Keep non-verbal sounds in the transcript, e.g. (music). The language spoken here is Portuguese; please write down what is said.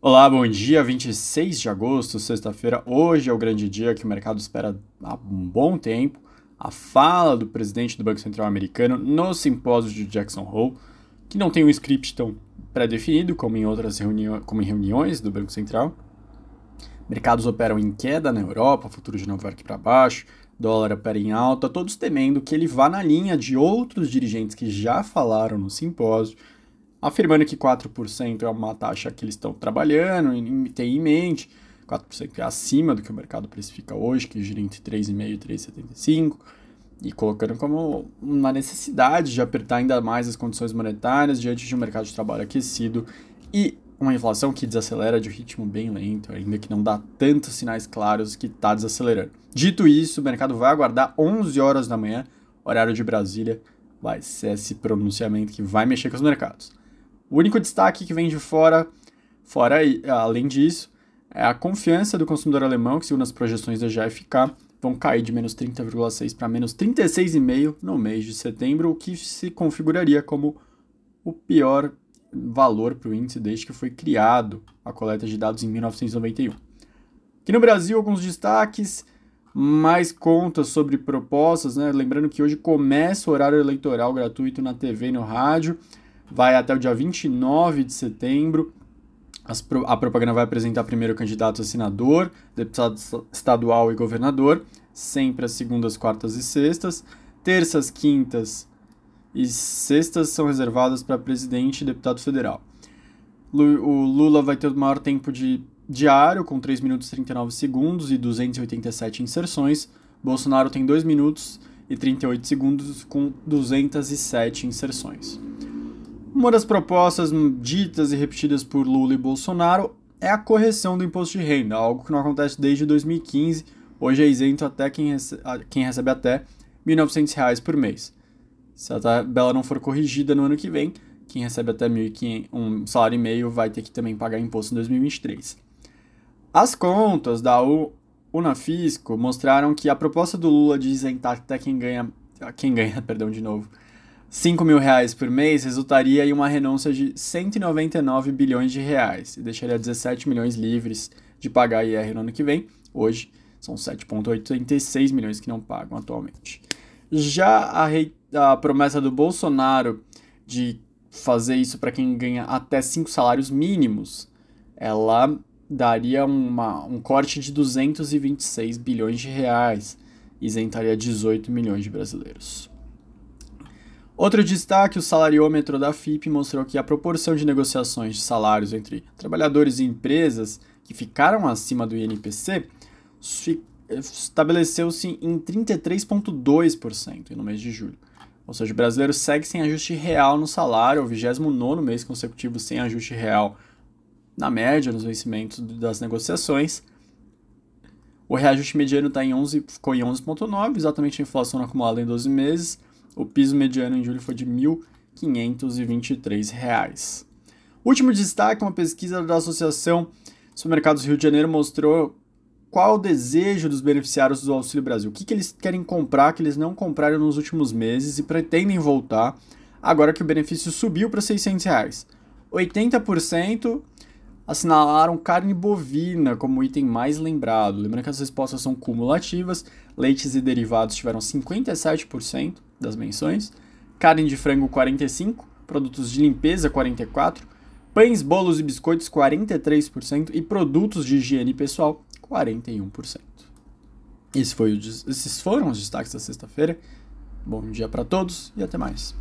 Olá, bom dia. 26 de agosto, sexta-feira. Hoje é o grande dia que o mercado espera há um bom tempo. A fala do presidente do Banco Central americano no simpósio de Jackson Hole, que não tem um script tão pré-definido como em outras reuniões, como em reuniões do Banco Central. Mercados operam em queda na Europa, futuro de Nova York para baixo, dólar opera em alta, todos temendo que ele vá na linha de outros dirigentes que já falaram no simpósio afirmando que 4% é uma taxa que eles estão trabalhando e têm em mente. 4% é acima do que o mercado precifica hoje, que gira entre 3,5% e 3,75%, e colocando como uma necessidade de apertar ainda mais as condições monetárias diante de um mercado de trabalho aquecido e uma inflação que desacelera de um ritmo bem lento, ainda que não dá tantos sinais claros que está desacelerando. Dito isso, o mercado vai aguardar 11 horas da manhã, horário de Brasília, vai ser esse pronunciamento que vai mexer com os mercados. O único destaque que vem de fora, fora além disso, é a confiança do consumidor alemão, que segundo as projeções da GFK, vão cair de menos 30,6 para menos 36,5 no mês de setembro, o que se configuraria como o pior valor para o índice desde que foi criado a coleta de dados em 1991. Aqui no Brasil, alguns destaques, mais contas sobre propostas, né? lembrando que hoje começa o horário eleitoral gratuito na TV e no rádio, vai até o dia 29 de setembro. a propaganda vai apresentar primeiro o candidato a senador, deputado estadual e governador, sempre às segundas, quartas e sextas. Terças, quintas e sextas são reservadas para presidente e deputado federal. O Lula vai ter o maior tempo de diário, com 3 minutos e 39 segundos e 287 inserções. Bolsonaro tem 2 minutos e 38 segundos, com 207 inserções. Uma das propostas ditas e repetidas por Lula e Bolsonaro é a correção do imposto de renda, algo que não acontece desde 2015. Hoje é isento até quem, recebe, quem recebe até R$ 1.900 por mês. Se a tabela não for corrigida no ano que vem, quem recebe até um salário e meio vai ter que também pagar imposto em 2023. As contas da Unafisco mostraram que a proposta do Lula de isentar até quem ganha, quem ganha, (laughs) perdão, de novo, 5 mil reais por mês resultaria em uma renúncia de 199 bilhões de reais e deixaria 17 milhões livres de pagar IR no ano que vem. Hoje são 7,86 milhões que não pagam atualmente. Já a, rei, a promessa do Bolsonaro de fazer isso para quem ganha até 5 salários mínimos, ela daria uma, um corte de 226 bilhões de reais, isentaria 18 milhões de brasileiros. Outro destaque, o salariômetro da FIP mostrou que a proporção de negociações de salários entre trabalhadores e empresas que ficaram acima do INPC estabeleceu-se em 33,2% no mês de julho. Ou seja, o brasileiro segue sem ajuste real no salário, o 29 mês consecutivo sem ajuste real na média nos vencimentos das negociações. O reajuste mediano tá em 11, ficou em 11,9, exatamente a inflação acumulada em 12 meses o piso mediano em julho foi de R$ 1.523. Último destaque, uma pesquisa da Associação Supermercados Rio de Janeiro mostrou qual o desejo dos beneficiários do Auxílio Brasil. O que, que eles querem comprar que eles não compraram nos últimos meses e pretendem voltar agora que o benefício subiu para 600 reais. 80% assinalaram carne bovina como item mais lembrado. Lembrando que as respostas são cumulativas. Leites e derivados tiveram 57% das menções. Carne de frango 45%, produtos de limpeza 44%, pães, bolos e biscoitos 43% e produtos de higiene pessoal 41%. Esse foi o, esses foram os destaques da sexta-feira. Bom dia para todos e até mais.